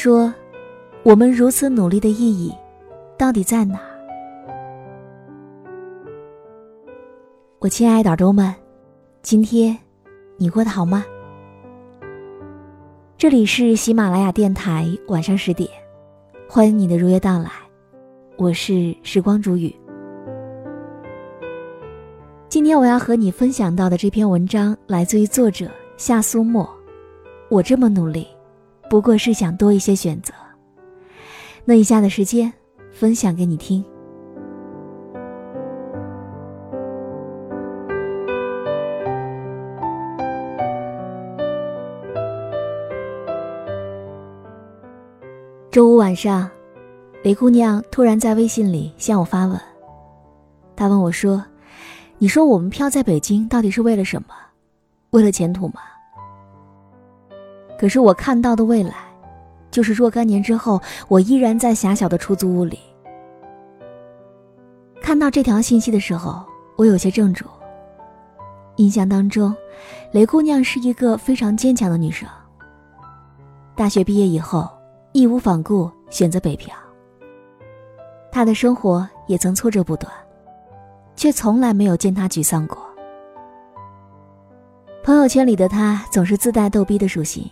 说，我们如此努力的意义，到底在哪？我亲爱的耳朵们，今天你过得好吗？这里是喜马拉雅电台，晚上十点，欢迎你的如约到来，我是时光煮雨。今天我要和你分享到的这篇文章来自于作者夏苏沫。我这么努力，不过是想多一些选择。那以下的时间，分享给你听。周五晚上，雷姑娘突然在微信里向我发问。她问我说：“你说我们漂在北京到底是为了什么？为了前途吗？”可是我看到的未来，就是若干年之后，我依然在狭小的出租屋里。看到这条信息的时候，我有些怔住。印象当中，雷姑娘是一个非常坚强的女生。大学毕业以后。义无反顾选择北漂，他的生活也曾挫折不断，却从来没有见他沮丧过。朋友圈里的他总是自带逗逼的属性，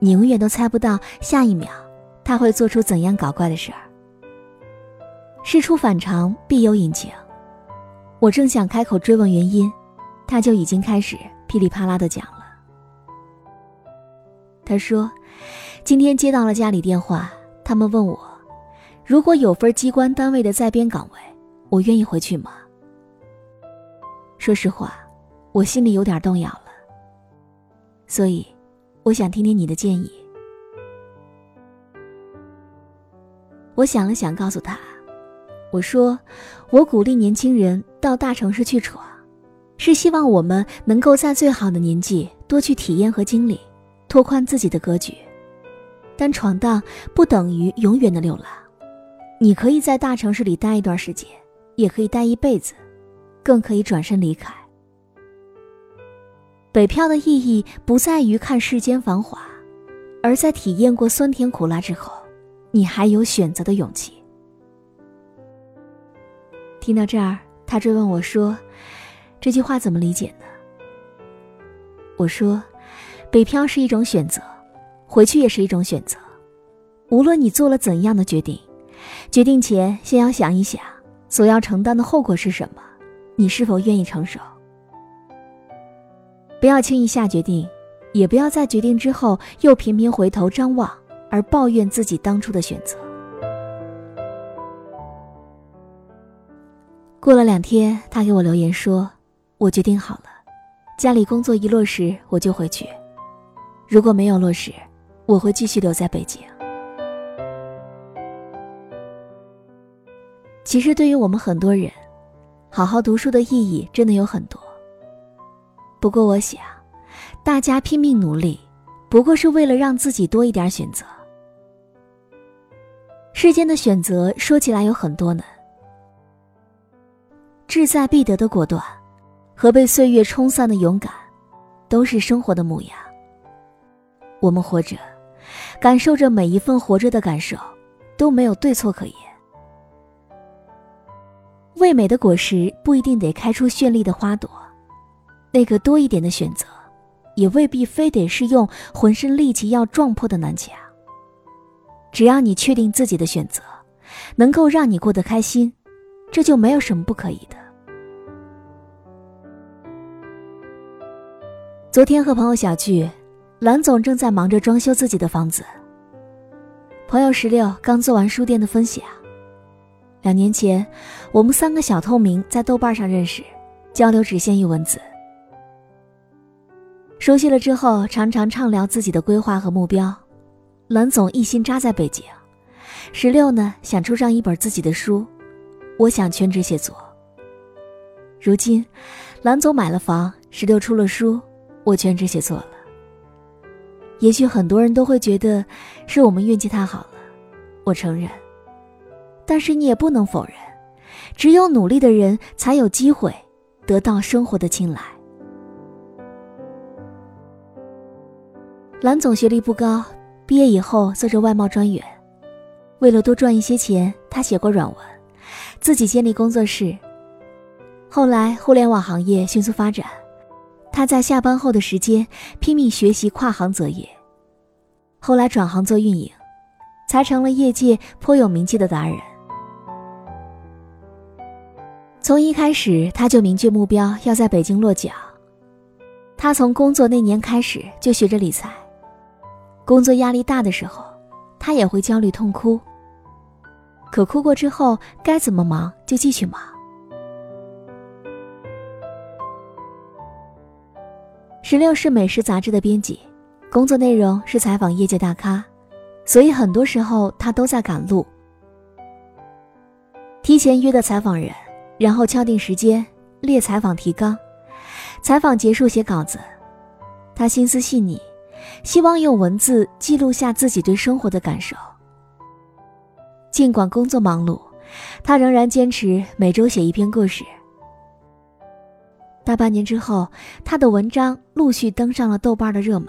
你永远都猜不到下一秒他会做出怎样搞怪的事儿。事出反常必有隐情，我正想开口追问原因，他就已经开始噼里啪啦的讲了。他说。今天接到了家里电话，他们问我，如果有份机关单位的在编岗位，我愿意回去吗？说实话，我心里有点动摇了。所以，我想听听你的建议。我想了想，告诉他，我说，我鼓励年轻人到大城市去闯，是希望我们能够在最好的年纪多去体验和经历，拓宽自己的格局。但闯荡不等于永远的流浪，你可以在大城市里待一段时间，也可以待一辈子，更可以转身离开。北漂的意义不在于看世间繁华，而在体验过酸甜苦辣之后，你还有选择的勇气。听到这儿，他追问我说：“这句话怎么理解呢？”我说：“北漂是一种选择。”回去也是一种选择，无论你做了怎样的决定，决定前先要想一想，所要承担的后果是什么，你是否愿意承受？不要轻易下决定，也不要在决定之后又频频回头张望，而抱怨自己当初的选择。过了两天，他给我留言说：“我决定好了，家里工作一落实我就回去，如果没有落实。”我会继续留在北京。其实，对于我们很多人，好好读书的意义真的有很多。不过，我想，大家拼命努力，不过是为了让自己多一点选择。世间的选择说起来有很多呢，志在必得的果断，和被岁月冲散的勇敢，都是生活的模样。我们活着。感受着每一份活着的感受，都没有对错可言。味美的果实不一定得开出绚丽的花朵，那个多一点的选择，也未必非得是用浑身力气要撞破的南墙。只要你确定自己的选择，能够让你过得开心，这就没有什么不可以的。昨天和朋友小聚。蓝总正在忙着装修自己的房子。朋友石榴刚做完书店的分享。两年前，我们三个小透明在豆瓣上认识，交流只限于文字。熟悉了之后，常常畅聊自己的规划和目标。蓝总一心扎在北京，石榴呢想出上一本自己的书，我想全职写作。如今，蓝总买了房，石榴出了书，我全职写作了。也许很多人都会觉得是我们运气太好了，我承认。但是你也不能否认，只有努力的人才有机会得到生活的青睐。蓝总学历不高，毕业以后做着外贸专员，为了多赚一些钱，他写过软文，自己建立工作室。后来互联网行业迅速发展，他在下班后的时间拼命学习跨行择业，后来转行做运营，才成了业界颇有名气的达人。从一开始，他就明确目标要在北京落脚。他从工作那年开始就学着理财。工作压力大的时候，他也会焦虑痛哭。可哭过之后，该怎么忙就继续忙。十六是美食杂志的编辑，工作内容是采访业界大咖，所以很多时候他都在赶路。提前约的采访人。然后敲定时间，列采访提纲，采访结束写稿子。他心思细腻，希望用文字记录下自己对生活的感受。尽管工作忙碌，他仍然坚持每周写一篇故事。大半年之后，他的文章陆续登上了豆瓣的热门。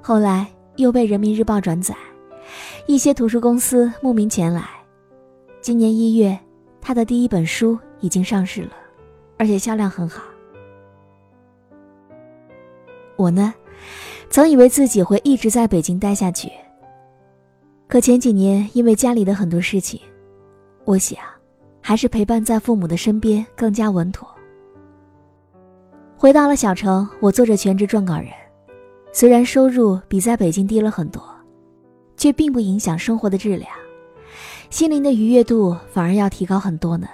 后来又被人民日报转载，一些图书公司慕名前来。今年一月，他的第一本书已经上市了，而且销量很好。我呢，曾以为自己会一直在北京待下去，可前几年因为家里的很多事情，我想，还是陪伴在父母的身边更加稳妥。回到了小城，我做着全职撰稿人，虽然收入比在北京低了很多，却并不影响生活的质量。心灵的愉悦度反而要提高很多呢。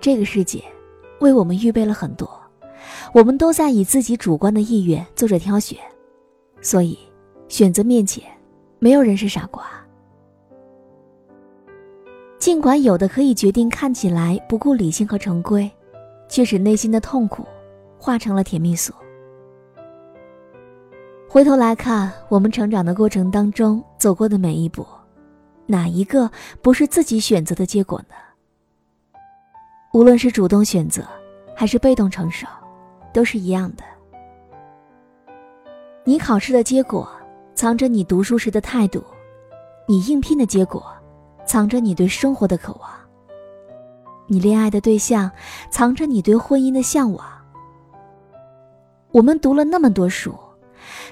这个世界为我们预备了很多，我们都在以自己主观的意愿做着挑选，所以选择面前，没有人是傻瓜。尽管有的可以决定看起来不顾理性和成规，却使内心的痛苦化成了甜蜜锁。回头来看，我们成长的过程当中走过的每一步。哪一个不是自己选择的结果呢？无论是主动选择，还是被动承受，都是一样的。你考试的结果，藏着你读书时的态度；你应聘的结果，藏着你对生活的渴望；你恋爱的对象，藏着你对婚姻的向往。我们读了那么多书，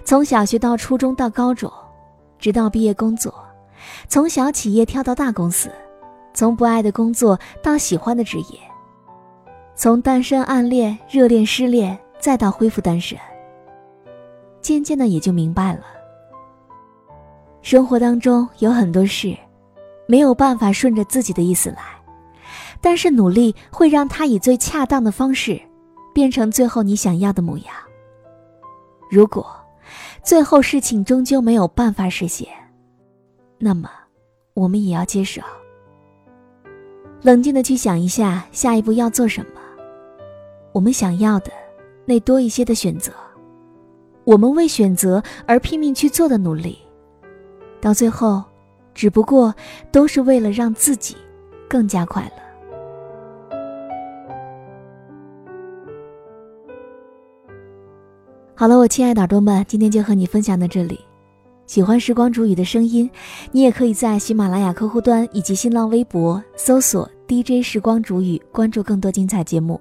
从小学到初中到高中，直到毕业工作。从小企业跳到大公司，从不爱的工作到喜欢的职业，从单身暗恋、热恋失恋，再到恢复单身，渐渐的也就明白了。生活当中有很多事，没有办法顺着自己的意思来，但是努力会让它以最恰当的方式，变成最后你想要的模样。如果最后事情终究没有办法实现，那么，我们也要接受。冷静的去想一下，下一步要做什么。我们想要的，那多一些的选择，我们为选择而拼命去做的努力，到最后，只不过都是为了让自己更加快乐。好了，我亲爱的耳朵们，今天就和你分享到这里。喜欢时光煮雨的声音，你也可以在喜马拉雅客户端以及新浪微博搜索 DJ 时光煮雨，关注更多精彩节目。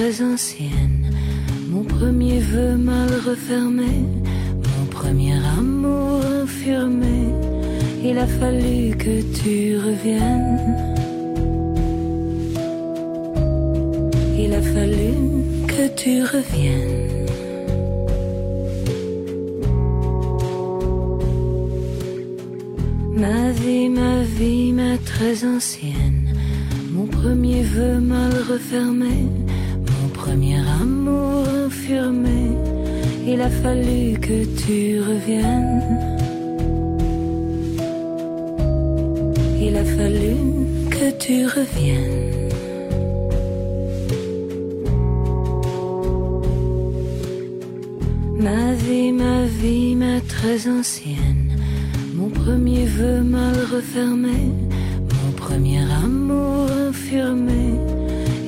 Très ancienne. Mon premier vœu mal refermé, mon premier amour infirmé. Il a fallu que tu reviennes. Il a fallu que tu reviennes. Ma vie, ma très ancienne, mon premier vœu mal refermé, premier amour infirmé, il a fallu que tu reviennes. Il a fallu que tu reviennes. Ma vie, ma vie, ma très ancienne, mon premier vœu mal refermé, mon premier amour infirmé,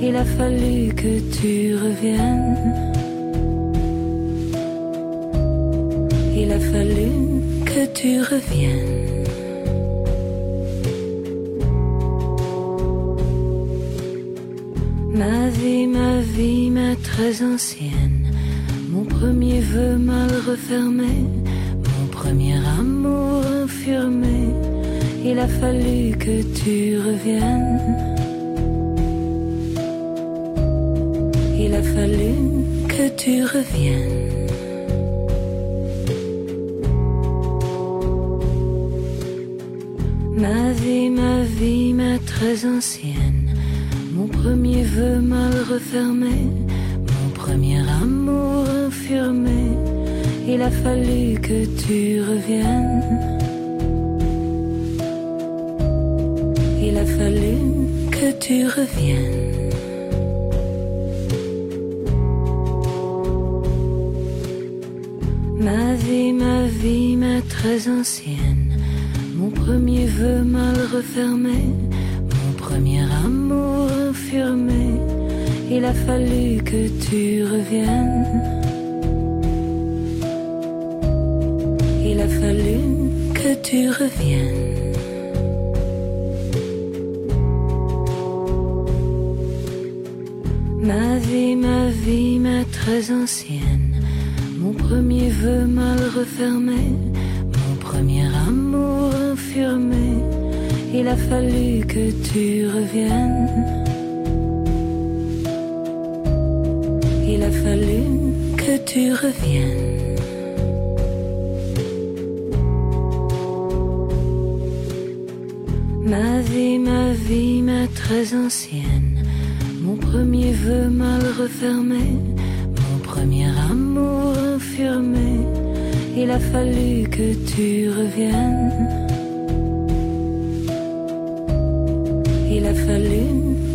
il a fallu que tu reviennes. Il a fallu que tu reviennes. Ma vie, ma vie, ma très ancienne, mon premier vœu mal refermé, mon premier amour infirmé, il a fallu que tu reviennes. Il a fallu que tu reviennes. Ma vie, ma vie, ma très ancienne, mon premier vœu mal refermé, mon premier amour infirmé, il a fallu que tu reviennes. Il a fallu que tu reviennes. Ma vie, ma vie, ma très ancienne, mon premier vœu mal refermé, mon premier amour infirmé, il a fallu que tu reviennes. Il a fallu que tu reviennes. Ma vie, ma vie, ma très ancienne, premier vœu mal refermé, mon premier amour infirmé, il a fallu que tu reviennes. Il a fallu que tu reviennes. Ma vie, ma vie, ma très ancienne, mon premier vœu mal refermé, mon il a fallu que tu reviennes. Il a fallu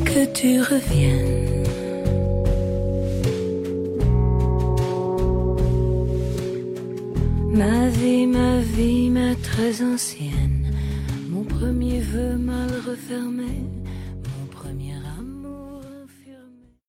que tu reviennes. Ma vie, ma vie, ma très ancienne, mon premier vœu mal refermé,